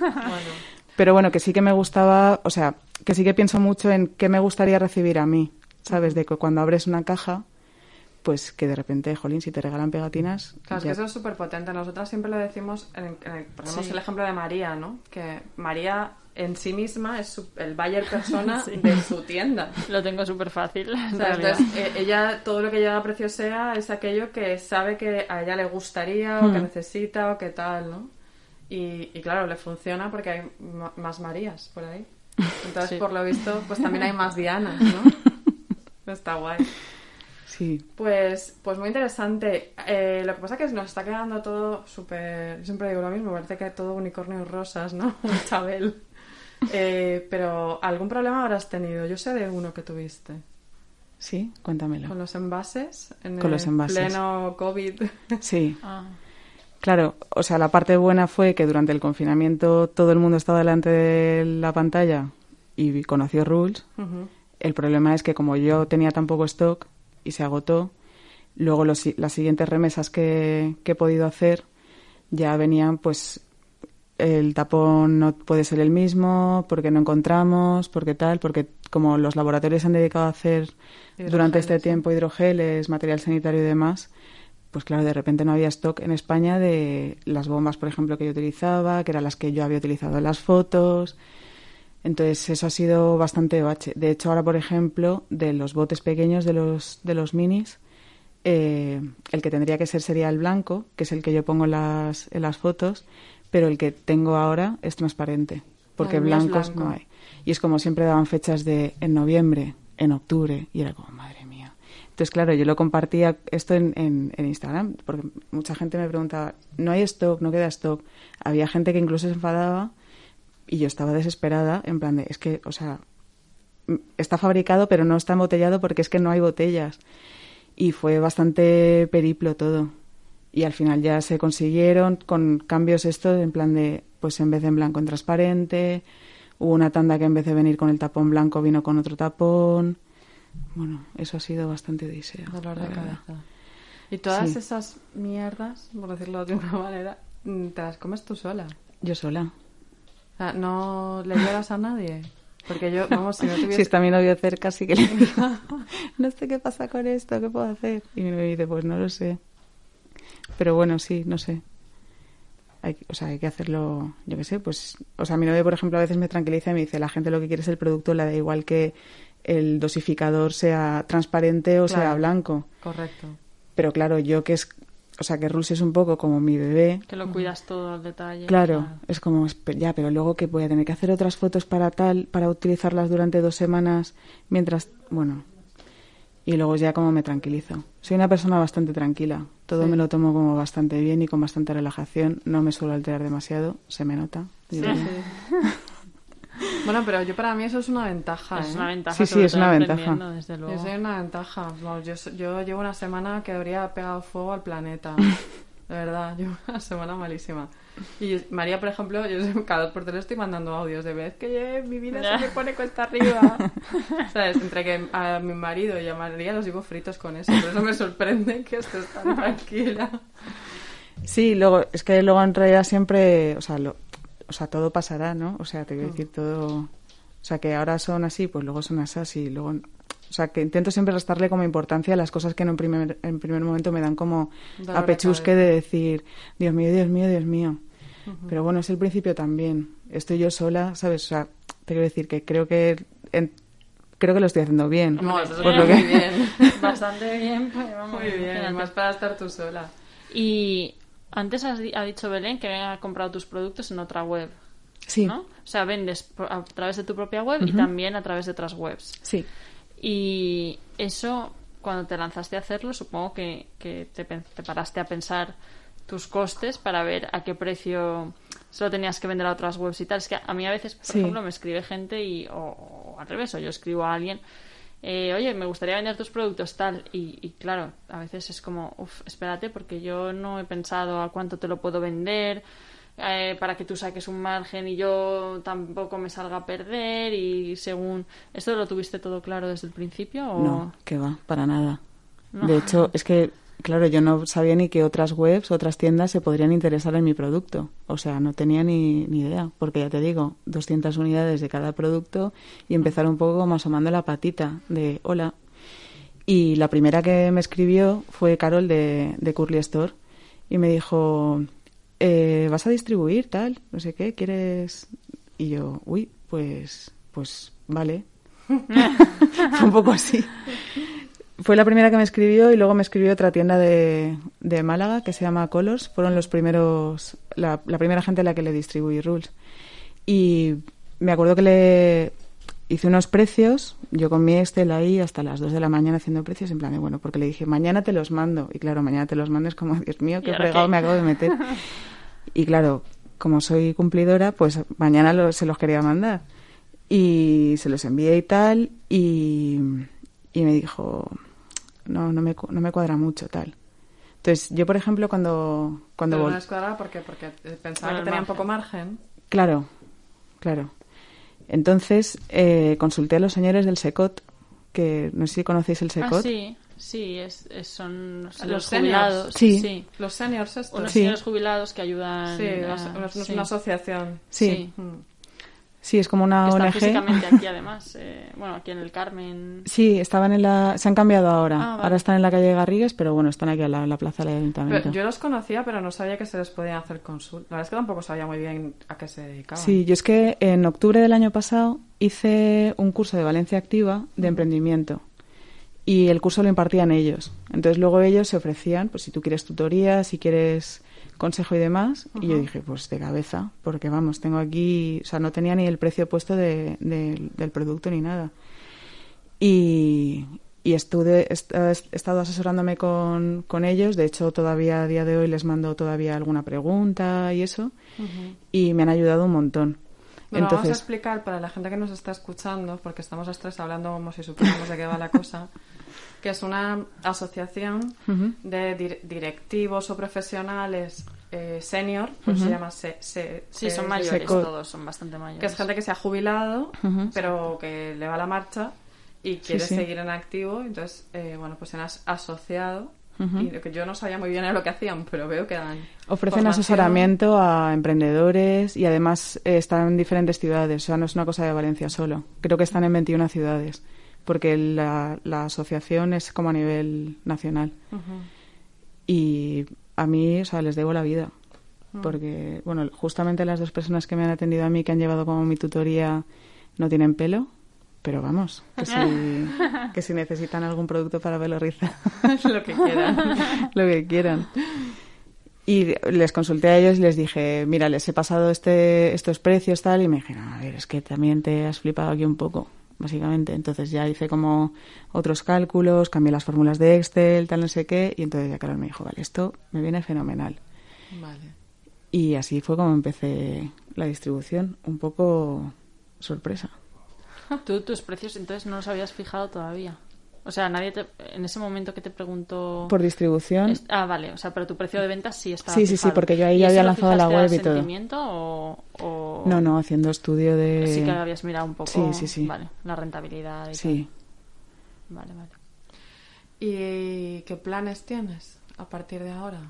Bueno, Pero bueno, que sí que me gustaba, o sea, que sí que pienso mucho en qué me gustaría recibir a mí, ¿sabes? De que cuando abres una caja, pues que de repente, jolín, si te regalan pegatinas... Claro, es ya- que eso es súper potente. Nosotras siempre lo decimos, en, en el- ponemos Sí. el ejemplo de María, ¿no? Que María en sí misma es su- el buyer persona Sí. de su tienda. Lo tengo súper fácil. O sea, entonces, eh, ella, todo lo que llega a precio sea es aquello que sabe que a ella le gustaría o que Hmm. necesita o que tal, ¿no? Y, y claro, le funciona porque hay más Marías por ahí. Entonces, Sí. por lo visto, pues también hay más Dianas, ¿no? Está guay. Sí, Pues, pues muy interesante. Eh, lo que pasa es que nos está quedando todo súper... Siempre digo lo mismo, parece que todo unicornios rosas, ¿no? Chabel. Eh, pero algún problema habrás tenido. Yo sé de uno que tuviste. sí, cuéntamelo. Con los envases. En Con los el envases. pleno COVID. Sí, Ah, claro, o sea, la parte buena fue que durante el confinamiento todo el mundo estaba delante de la pantalla y conoció Rules. Ujú. El problema es que como yo tenía tan poco stock y se agotó, luego los las siguientes remesas que, que he podido hacer ya venían pues el tapón no puede ser el mismo porque no encontramos, porque tal, porque como los laboratorios se han dedicado a hacer durante este tiempo hidrogeles, material sanitario y demás, pues claro, de repente no había stock en España de las bombas, por ejemplo, que yo utilizaba, que eran las que yo había utilizado en las fotos. Entonces eso ha sido bastante bache. De hecho, ahora, por ejemplo, de los botes pequeños de los, de los minis, eh, el que tendría que ser sería el blanco, que es el que yo pongo en las, en las fotos, pero el que tengo ahora es transparente, porque blancos blanco. no hay. Y es como siempre daban fechas de en noviembre, en octubre, y era como, madre mía. Entonces, claro, yo lo compartía esto en, en, en Instagram, porque mucha gente me preguntaba, no hay stock, no queda stock. Había gente que incluso se enfadaba y yo estaba desesperada, en plan de, es que, o sea, está fabricado, pero no está embotellado porque es que no hay botellas. Y fue bastante periplo todo. Y al final ya se consiguieron con cambios estos, en plan de, pues en vez de en blanco en transparente, hubo una tanda que en vez de venir con el tapón blanco vino con otro tapón. Bueno, eso ha sido bastante odisea. Dolor de verdad. Y todas Sí. esas mierdas, por decirlo de una manera, mm, te las comes tú sola. Yo sola. O sea, no le lloras a nadie. Porque yo, vamos, si no tuviese... Si está mi novio cerca, sí que le digo, no sé qué pasa con esto, ¿qué puedo hacer? Y mi novio dice, pues no lo sé. Pero bueno, sí, no sé. Hay, o sea, hay que hacerlo, yo qué sé, pues... O sea, mi novio, por ejemplo, a veces me tranquiliza y me dice, la gente lo que quiere es el producto, le da igual que el dosificador sea transparente o sea blanco. Correcto. Pero claro, yo que es... O sea, que Rules es un poco como mi bebé, que lo cuidas todo al detalle. Claro, es como, ya, pero luego que voy a tener que hacer otras fotos para tal, para utilizarlas durante dos semanas, mientras, bueno, y luego ya como me tranquilizo. Soy una persona bastante tranquila, todo Sí. me lo tomo como bastante bien y con bastante relajación, no me suelo alterar demasiado, se me nota. Sí. bueno, pero yo para mí eso es una ventaja. es ¿eh? una ventaja. Sí, sí, es una ventaja. Desde luego. Yo soy una ventaja. Vamos, yo, yo llevo una semana que habría pegado fuego al planeta. De verdad, llevo una semana malísima. Y María, por ejemplo, yo cada dos por tres estoy mandando audios de vez que mi vida se me pone cuesta arriba. ¿Sabes? Entre que a mi marido y a María los llevo fritos con eso. Por eso me sorprende que estés tan tranquila. Sí, luego, es que luego en realidad siempre, o sea, lo, o sea, todo pasará, ¿no? O sea, te voy a decir todo, o sea, que ahora son así, pues luego son así, y luego, o sea, que intento siempre restarle como importancia a las cosas que en un primer, en primer momento me dan como Dolor de apechusque de decir, Dios mío, Dios mío, Dios mío. Pero bueno, es el principio también. Estoy yo sola, ¿sabes? O sea, te quiero decir que creo que en- creo que lo estoy haciendo bien. No, eso Por está lo que- muy bien. Bastante bien. pues, vamos, Muy bien, más para estar tú sola. Y antes has di- ha dicho Belén que ha comprado tus productos en otra web. Sí, ¿no? O sea, vendes a través de tu propia web y también a través de otras webs. sí. Y eso, cuando te lanzaste a hacerlo, supongo que, que te, paraste a pensar tus costes para ver a qué precio solo tenías que vender a otras webs y tal. Es que a mí a veces, por Sí. ejemplo, me escribe gente y, o, o al revés, o yo escribo a alguien, eh, oye, me gustaría vender tus productos tal. Y, y claro, a veces es como, uff, espérate, porque yo no he pensado a cuánto te lo puedo vender. eh, para que tú saques un margen y yo tampoco me salga a perder y según esto lo tuviste todo claro desde el principio o No, que va, para nada. No. De hecho, es que, claro, yo no sabía ni que otras webs, otras tiendas se podrían interesar en mi producto. O sea, no tenía ni, ni idea, porque ya te digo, 200 unidades de cada producto y empezar un poco como asomando la patita de, hola. Y la primera que me escribió fue Carol de, de Curly Store y me dijo, eh, ¿vas a distribuir tal? No sé qué, ¿quieres...? Y yo, uy, pues, pues vale. Fue un poco así. Fue la primera que me escribió y luego me escribió otra tienda de, de Málaga que se llama Colors. Fueron los primeros, la, la primera gente a la que le distribuí Rules. Y me acuerdo que le hice unos precios, yo con mi Excel ahí hasta las 2 de la mañana haciendo precios, en plan de, bueno, porque le dije, mañana te los mando. Y claro, mañana te los mando es como, Dios mío, qué ¿Y ahora fregado qué? me acabo de meter. y claro, como soy cumplidora, pues mañana lo- se los quería mandar. Y se los envié y tal, y, y me dijo, no, no me, cu- no me cuadra mucho tal. Entonces, yo, por ejemplo, cuando... cuando Pero no les cuadraba porque eh, pensaba que tenían poco margen. Claro, claro. Entonces eh, consulté a los señores del SECOT, que no sé si conocéis el Ah, SECOT. sí, sí, es, es- son los, Los jubilados. seniors. Sí. Los seniors estos. Unos Sí. señores jubilados que ayudan. Sí, a- sí. una asociación. Sí, Mm. Sí, es como una ONG. físicamente aquí, además. eh, bueno, aquí en el Carmen. Sí, estaban en la... Se han cambiado ahora. Ah, vale. Ahora están en la calle Garrigues, pero bueno, están aquí a la, la plaza del ayuntamiento. Pero yo los conocía, pero no sabía que se les podían hacer consultas. La verdad es que tampoco sabía muy bien a qué se dedicaban. Sí, yo es que en octubre del año pasado hice un curso de Valencia Activa de emprendimiento y el curso lo impartían ellos. Entonces luego ellos se ofrecían, pues si tú quieres tutoría, si quieres consejo y demás, y yo dije, pues de cabeza, porque vamos, tengo aquí, o sea, no tenía ni el precio puesto de- de- del producto ni nada. Y, y estuve, est- he estado asesorándome con, con ellos, de hecho todavía a día de hoy les mando todavía alguna pregunta y eso, y me han ayudado un montón. Bueno, vamos a Entonces, explicar para la gente que nos está escuchando, porque estamos las tres hablando como si supiéramos de qué va la cosa, que es una asociación Ujú. de dir- directivos o profesionales eh, senior, pues se llama se, se- Sí, se- son mayores todos, son bastante mayores. que es gente que se ha jubilado, Ujú. pero que le va la marcha y quiere sí. seguir en activo, entonces, eh, bueno, pues se han as- asociado. Y lo que yo no sabía muy bien era lo que hacían, pero veo que dan. Ofrecen formación. asesoramiento a emprendedores y además eh, están en diferentes ciudades, o sea, no es una cosa de Valencia solo. Creo que están en 21 ciudades, porque la, la asociación es como a nivel nacional. Y a mí, o sea, les debo la vida. Mm. Porque, bueno, justamente las dos personas que me han atendido a mí, que han llevado como mi tutoría, no tienen pelo. Pero vamos, que si, que si necesitan algún producto para pelo rizado, lo que quieran. lo que quieran. Y les consulté a ellos y les dije, mira, les he pasado este, estos precios tal, y me dijeron, a ver, es que también te has flipado aquí un poco, básicamente. Entonces ya hice como otros cálculos, cambié las fórmulas de Excel, tal, no sé qué, y entonces ya Carol me dijo, vale, esto me viene fenomenal. Vale. Y así fue como empecé la distribución, un poco sorpresa. Tú tus precios entonces no los habías fijado todavía. O sea, nadie te, en ese momento que te preguntó... Por distribución, Es- ah, vale, o sea, pero tu precio de ventas sí estaba Sí, sí, sí, porque yo ahí ¿Y ya había lanzado la web y todo. sentimiento o, o- no, no, haciendo estudio de... Sí que habías mirado un poco... Sí, sí, sí. Vale, la rentabilidad y Sí. tal. Vale, vale. ¿Y qué planes tienes a partir de ahora?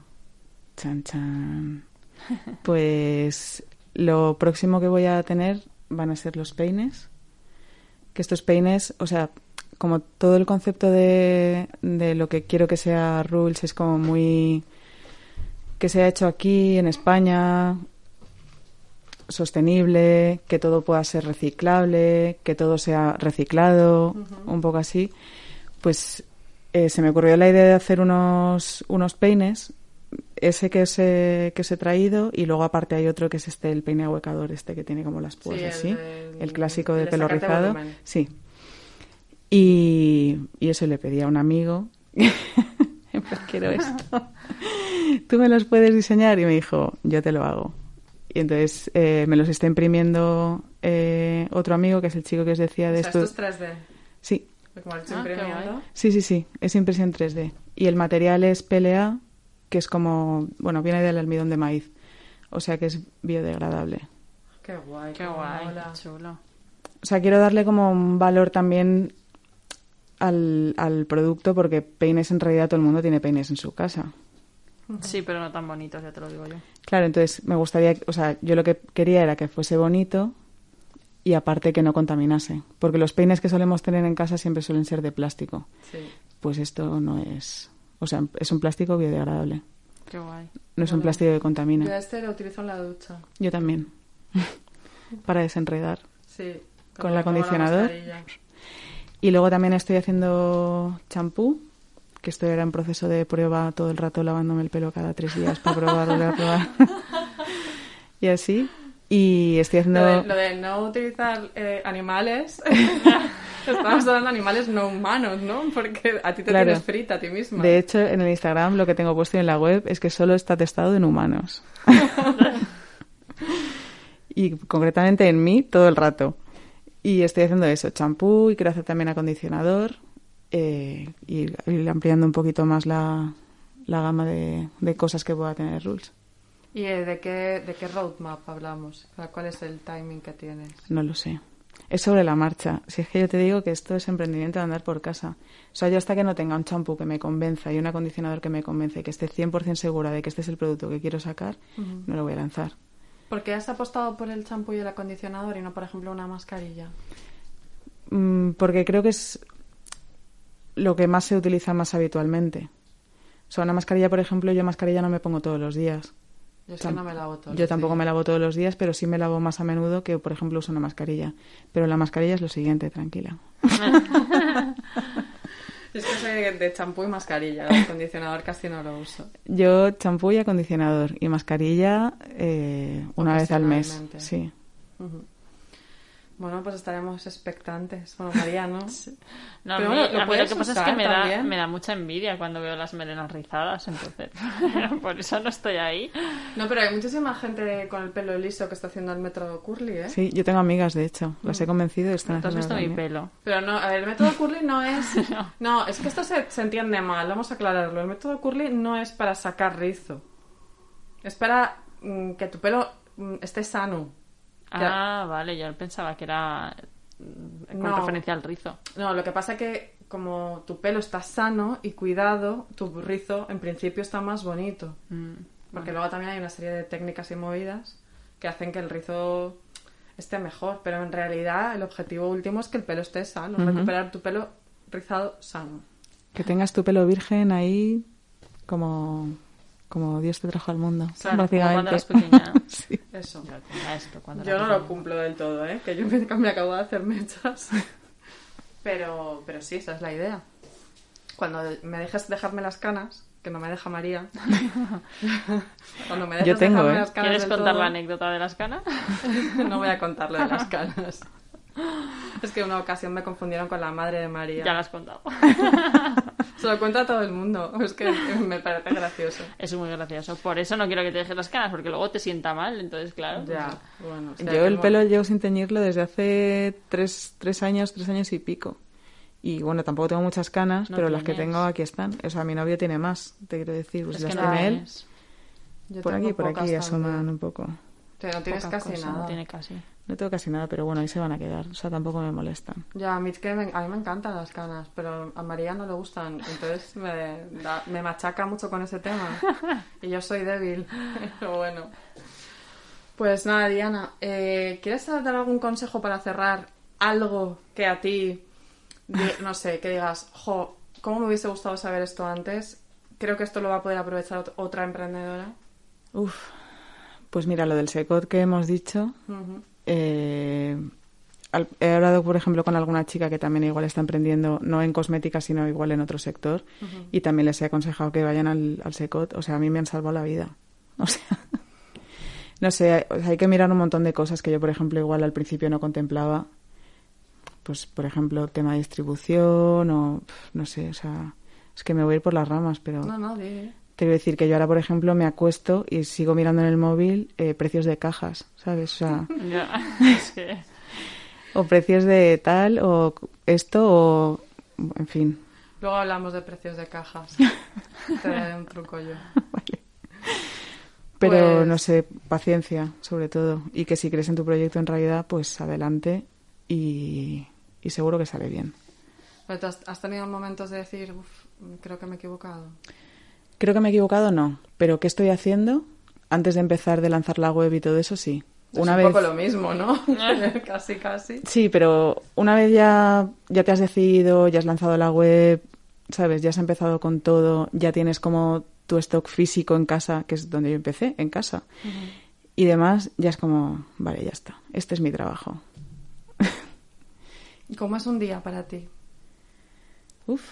Chan, chan. Pues lo próximo que voy a tener van a ser los peines. Que estos peines, o sea, como todo el concepto de, de lo que quiero que sea Rules es como muy. que se ha hecho aquí en España, sostenible, que todo pueda ser reciclable, que todo sea reciclado, un poco así. Pues eh, se me ocurrió la idea de hacer unos, unos peines, ese que os, he, que os he traído, y luego aparte hay otro que es este, el peine ahuecador, este que tiene como las púas Sí, el así, el clásico de de pelo rizado. volumen. Sí. Y, y eso le pedí a un amigo, pues quiero esto. ¿Tú me los puedes diseñar? Y me dijo, yo te lo hago. Y entonces eh, me los está imprimiendo eh, otro amigo, que es el chico que os decía de o sea, esto. esto es 3D. Sí, Como Ah, sí, sí, sí, es impresión 3D. Y el material es PLA, que es como, bueno, viene del almidón de maíz, o sea que es biodegradable. Qué guay. Qué guay, mola. qué chulo. O sea, quiero darle como un valor también al, al producto, porque peines en realidad todo el mundo tiene peines en su casa. Sí, pero no tan bonitos, ya te lo digo yo. Claro, entonces me gustaría, o sea, yo lo que quería era que fuese bonito y aparte que no contaminase. Porque los peines que solemos tener en casa siempre suelen ser de plástico. Sí. Pues esto no es. O sea, es un plástico biodegradable. Qué guay. No es un plástico que Yo contamina. este lo utilizo en la ducha. Yo también. Para desenredar. Sí. ¿Con el la acondicionador? Y luego también estoy haciendo champú, que estoy ahora en proceso de prueba todo el rato lavándome el pelo cada tres días para probar, volver a probar. y así. Y estoy haciendo... Lo de, lo de no utilizar eh, animales. Estamos hablando de animales no humanos, ¿no? Porque a ti te Claro. tienes frita a ti misma. De hecho, en el Instagram lo que tengo puesto en la web es que solo está testado en humanos. y concretamente en mí todo el rato. Y estoy haciendo eso, champú y quiero hacer también acondicionador eh, y ampliando un poquito más la, la gama de, de cosas que pueda tener Rules. ¿Y eh, de qué, de qué roadmap hablamos? ¿Cuál es el timing que tienes? No lo sé. Es sobre la marcha. Si es que yo te digo que esto es emprendimiento de andar por casa. O sea, yo hasta que no tenga un champú que me convenza y un acondicionador que me convence y que esté 100% segura de que este es el producto que quiero sacar, no lo voy a lanzar. ¿Por qué has apostado por el champú y el acondicionador y no, por ejemplo, una mascarilla? Mm, Porque creo que es lo que más se utiliza más habitualmente. O sea, una mascarilla, por ejemplo, yo mascarilla no me pongo todos los días. Yo es que Tam- no me lavo. Yo tampoco me lavo todos los días, pero sí me lavo más a menudo que, por ejemplo, uso una mascarilla. Pero la mascarilla es lo siguiente, tranquila. Es que soy de- champú y mascarilla. El acondicionador casi no lo uso. Yo champú y acondicionador y mascarilla eh, una vez al mes. Sí. Bueno, pues estaremos expectantes. Bueno, María, ¿no? No, a Pero mí, bueno, lo a mí lo puedes que pasa es que me da, me da mucha envidia cuando veo las melenas rizadas, entonces por eso no estoy ahí. No, pero hay muchísima gente con el pelo liso que está haciendo el método curly, ¿eh? Sí, yo tengo amigas, de hecho. Las he convencido y están ¿Tú has visto mi pelo? Pero no, a ver, el método curly no es... No, es que esto se, se entiende mal, vamos a aclararlo. El método curly no es para sacar rizo. Es para mm, que tu pelo mm, esté sano. Ah, vale, yo pensaba que era mm, con No. referencia al rizo. No, lo que pasa es que como tu pelo está sano y cuidado, tu rizo en principio está más bonito. Mm. Porque luego también hay una serie de técnicas y movidas que hacen que el rizo esté mejor. Pero en realidad el objetivo último es que el pelo esté sano, recuperar tu pelo rizado sano. Que tengas tu pelo virgen ahí como, como Dios te trajo al mundo. Claro, como cuando eras pequeña. Sí. Eso. Yo esto cuando Yo no lo cumplo del todo, ¿eh? Que yo me, me acabo de hacer mechas. Pero, pero sí, esa es la idea. Cuando me dejes dejarme las canas, que no me deja María. Cuando me dejes Yo tengo, dejarme ¿eh? las canas ¿Quieres del contar todo, la anécdota de las canas? no voy a contar lo de las canas. Es que una ocasión me confundieron con la madre de María. ya lo has contado. Se lo cuento a todo el mundo. Es que me parece gracioso. Es muy gracioso. Por eso no quiero que te dejes las canas, porque luego te sienta mal. Entonces, claro. Ya, bueno. o sea, Yo el pelo llevo sin teñirlo desde hace tres, tres años, tres años y pico. Y bueno, tampoco tengo muchas canas, No pero las que tengo aquí están. O sea, mi novio tiene más, te quiero decir. Pues Es las que no tiene él. yo Por aquí, por aquí asoman un poco. No tienes casi cosas, nada. No tiene casi. No tengo casi nada, pero bueno, ahí se van a quedar. O sea, tampoco me molestan. Ya, a mí, es que me, a mí me encantan las canas, pero a María no le gustan. Entonces me, da- me machaca mucho con ese tema. Y yo soy débil. Pero bueno. Pues nada, Diana, eh, ¿quieres dar algún consejo para cerrar algo que a ti, no sé, que digas, jo, ¿cómo me hubiese gustado saber esto antes? Creo que esto lo va a poder aprovechar ot- otra emprendedora. Uf. Pues mira, lo del secot que hemos dicho. Eh, al- he hablado, por ejemplo, con alguna chica que también igual está emprendiendo, no en cosmética, sino igual en otro sector. Y también les he aconsejado que vayan al, al secot. O sea, a mí me han salvado la vida. O sea, no sé, hay que mirar un montón de cosas que yo, por ejemplo, igual al principio no contemplaba. Pues, por ejemplo, tema de distribución o, no sé, o sea, es que me voy a ir por las ramas, pero... No, no, di. Te quiero decir que yo ahora, por ejemplo, me acuesto y sigo mirando en el móvil eh, precios de cajas, ¿sabes? O sea, o precios de tal, o esto, o. En fin. Luego hablamos de precios de cajas. Te daré un truco yo. Pero Pues- no sé, paciencia, sobre todo. Y que si crees en tu proyecto en realidad, pues adelante y, y seguro que sale bien. Pero has, has tenido momentos de decir, "Uf, creo que me he equivocado. Creo que me he equivocado, no. Pero ¿qué estoy haciendo? Antes de empezar de lanzar la web y todo eso, sí. Es una un vez... poco lo mismo, ¿no? casi, casi. Sí, pero una vez ya, ya te has decidido, ya has lanzado la web, ¿sabes? Ya has empezado con todo, ya tienes como tu stock físico en casa, que es donde yo empecé, en casa. Y demás, ya es como, vale, ya está, este es mi trabajo. ¿Cómo es un día para ti? Uf,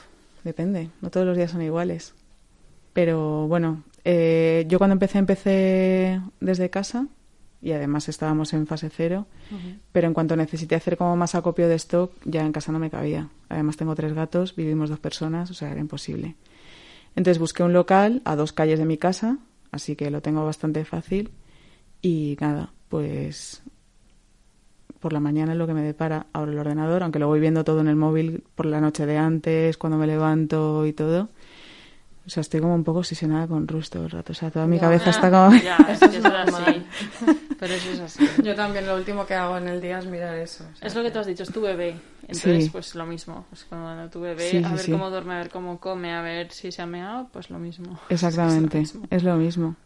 depende, no todos los días son iguales. Pero bueno, eh, yo cuando empecé, empecé desde casa y además estábamos en fase cero, pero en cuanto necesité hacer como más acopio de stock, ya en casa no me cabía. Además tengo tres gatos, vivimos dos personas, o sea, era imposible. Entonces busqué un local a dos calles de mi casa, así que lo tengo bastante fácil y nada, pues por la mañana es lo que me depara. Abro el ordenador, aunque lo voy viendo todo en el móvil por la noche de antes, cuando me levanto y todo. O sea, estoy como un poco obsesionada con Rust todo el rato. O sea, toda mi Ya. cabeza está como... Ya, Eso es es así. Pero eso es así. Yo también lo último que hago en el día es mirar eso. o sea Es lo que tú has dicho, es tu bebé. Entonces, Sí. pues lo mismo. Pues cuando tu bebé, Sí, a ver sí. cómo duerme, a ver cómo come, a ver si se ha meado, pues lo mismo. Exactamente, Es lo mismo. es lo mismo.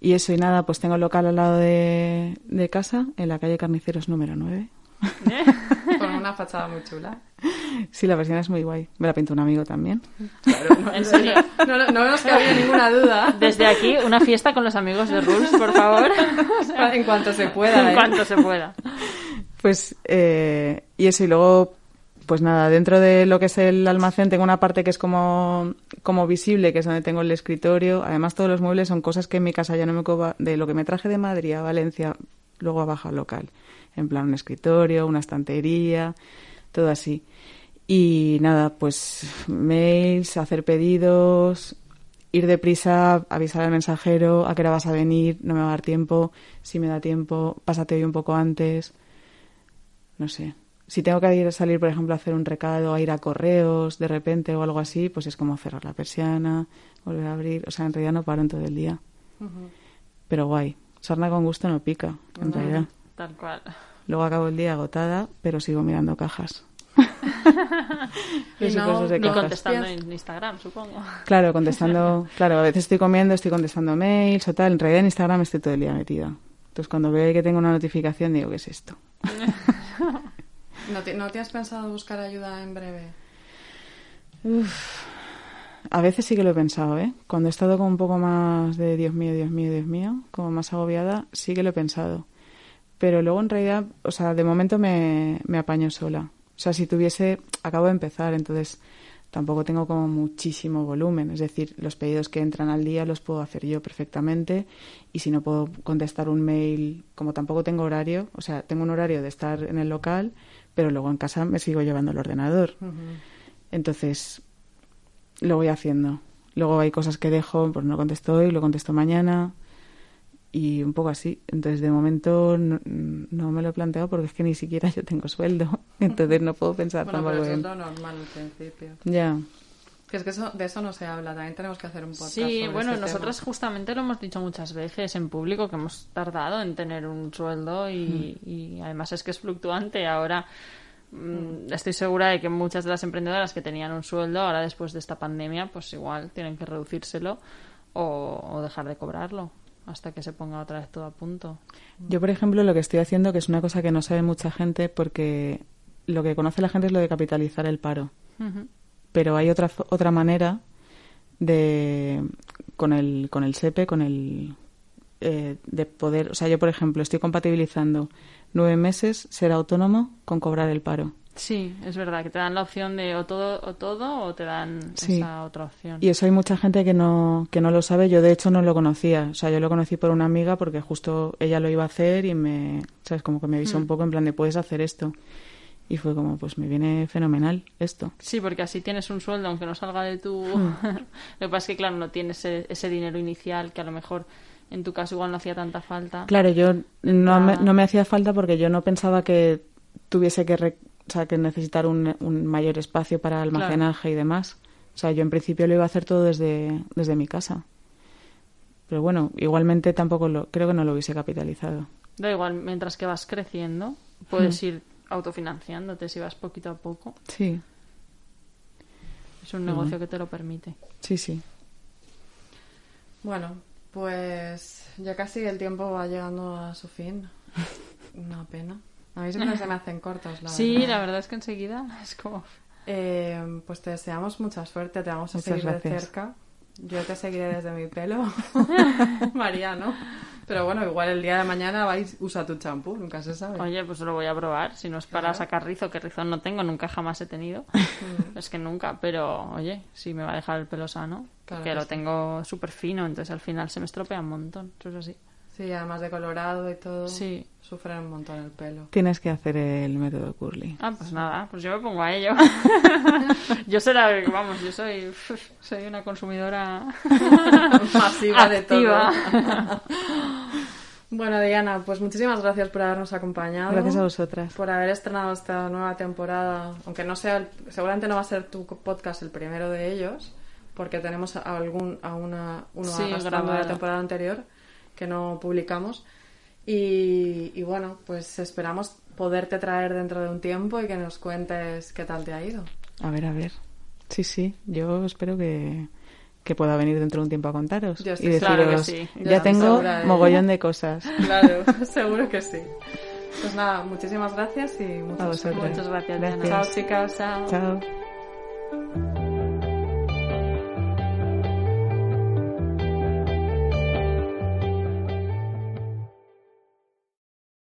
Y eso, y nada, pues tengo el local al lado de, de casa, en la calle Carniceros número 9. ¿Eh? Con una fachada muy chula. Sí, la versión es muy guay. Me la pintó un amigo también. En serio. No, no, no nos cabía ninguna duda. Desde aquí, una fiesta con los amigos de Rules, por favor. En cuanto se pueda. en ¿eh? cuanto se pueda. Pues, eh, y eso, y luego, pues nada, dentro de lo que es el almacén tengo una parte que es como, como visible, que es donde tengo el escritorio. Además, todos los muebles son cosas que en mi casa ya no me copa, de lo que me traje de Madrid a Valencia, luego a baja al local. En plan, un escritorio, una estantería, todo así. Y nada, pues mails, hacer pedidos, ir deprisa, avisar al mensajero a qué hora vas a venir, no me va a dar tiempo, si me da tiempo, pásate hoy un poco antes. No sé. Si tengo que ir a salir, por ejemplo, a hacer un recado, a ir a correos de repente o algo así, pues es como cerrar la persiana, volver a abrir. O sea, en realidad no paro en todo el día. Pero guay. Sarna con gusto no pica, en realidad. Tal cual. Luego acabo el día agotada, pero sigo mirando cajas. Y no- de Y cajas. contestando en Instagram, supongo. Claro, contestando. Claro, a veces estoy comiendo, estoy contestando mails o tal. En realidad en Instagram estoy todo el día metida. Entonces cuando veo que tengo una notificación digo, ¿qué es esto? ¿No te, no te has pensado buscar ayuda en breve? A veces sí que lo he pensado, ¿eh? Cuando he estado como un poco más de Dios mío, Dios mío, Dios mío, como más agobiada, sí que lo he pensado. Pero luego en realidad, o sea, de momento me, me apaño sola. O sea, si tuviese, acabo de empezar, entonces tampoco tengo como muchísimo volumen. Es decir, los pedidos que entran al día los puedo hacer yo perfectamente y si no puedo contestar un mail, como tampoco tengo horario, o sea, tengo un horario de estar en el local, pero luego en casa me sigo llevando el ordenador. Entonces, lo voy haciendo. Luego hay cosas que dejo, pues no contesto hoy, lo contesto mañana y un poco así. Entonces, de momento no, no me lo he planteado porque es que ni siquiera yo tengo sueldo. Entonces, no puedo pensar Bueno, tampoco pero lo normal al principio. Ya, Que es que eso, de eso no se habla. También tenemos que hacer un podcast Sí, sobre bueno, este nosotras tema. justamente lo hemos dicho muchas veces en público que hemos tardado en tener un sueldo y, y además es que es fluctuante. Ahora mm, estoy segura de que muchas de las emprendedoras que tenían un sueldo ahora después de esta pandemia, pues igual tienen que reducírselo o, o dejar de cobrarlo hasta que se ponga otra vez todo a punto. Yo, por ejemplo, lo que estoy haciendo, que es una cosa que no sabe mucha gente, porque lo que conoce la gente es lo de capitalizar el paro. Pero hay otra, otra manera de con el, con el SEPE, con el eh, de poder, o sea, yo por ejemplo estoy compatibilizando nueve meses ser autónomo con cobrar el paro. Sí, es verdad que te dan la opción de o todo o todo o te dan Sí. esa otra opción. Y eso hay mucha gente que no, que no lo sabe. Yo, de hecho, no lo conocía. O sea, yo lo conocí por una amiga porque justo ella lo iba a hacer y me, ¿sabes? Como que me avisó un poco en plan de, puedes hacer esto. Y fue como, pues me viene fenomenal esto. Sí, porque así tienes un sueldo, aunque no salga de tu... Hmm. lo que pasa es que, claro, no tienes ese, ese dinero inicial que a lo mejor en tu caso igual no hacía tanta falta. Claro, yo no, Ah. me, no me hacía falta porque yo no pensaba que tuviese que, re- o sea, que necesitar un, un mayor espacio para almacenaje y demás. O sea, yo en principio lo iba a hacer todo desde, desde mi casa. Pero bueno, igualmente tampoco lo, creo que no lo hubiese capitalizado. Da igual, mientras que vas creciendo, puedes Hmm. ir autofinanciándote si vas poquito a poco. Sí, Es un negocio que te lo permite. sí, sí. Bueno, pues ya casi el tiempo va llegando a su fin. Una pena. A mí siempre se me hacen cortos, la Sí, verdad. la verdad es que enseguida es como... Eh, pues te deseamos mucha suerte, te vamos a Muchas seguir de gracias. cerca. Yo te seguiré desde mi pelo, María, ¿no? Pero bueno, igual el día de mañana vais, usa tu champú, nunca se sabe. Oye, pues lo voy a probar. Si no es para Claro. sacar rizo, que rizo no tengo, nunca jamás he tenido. es que nunca, pero oye, si me va a dejar el pelo sano, Claro que que lo sí. tengo súper fino, entonces al final se me estropea un montón. Eso es así. Sí, además de colorado y todo, Sí. sufren un montón el pelo. Tienes que hacer el método Curly. Ah, pues nada, pues yo me pongo a ello. yo será, vamos, yo soy, soy una consumidora Masiva de todo. Bueno, Diana, pues muchísimas gracias por habernos acompañado. Gracias a vosotras. Por haber estrenado esta nueva temporada, aunque no sea, el- seguramente no va a ser tu podcast el primero de ellos, porque tenemos a algún, a una, uno Sí, arrastrando de la temporada anterior que no publicamos. Y, y bueno, pues esperamos poderte traer dentro de un tiempo y que nos cuentes qué tal te ha ido. A ver, a ver. Sí, sí, yo espero que, que pueda venir dentro de un tiempo a contaros. Yo y estoy deciros, Claro que sí. Ya estoy tengo segura ello. mogollón de cosas. Claro, seguro que sí. Pues nada, muchísimas gracias y mucha A vosotras. suerte. Muchas gracias, Gracias. Chao, chicas. Chao. Chao.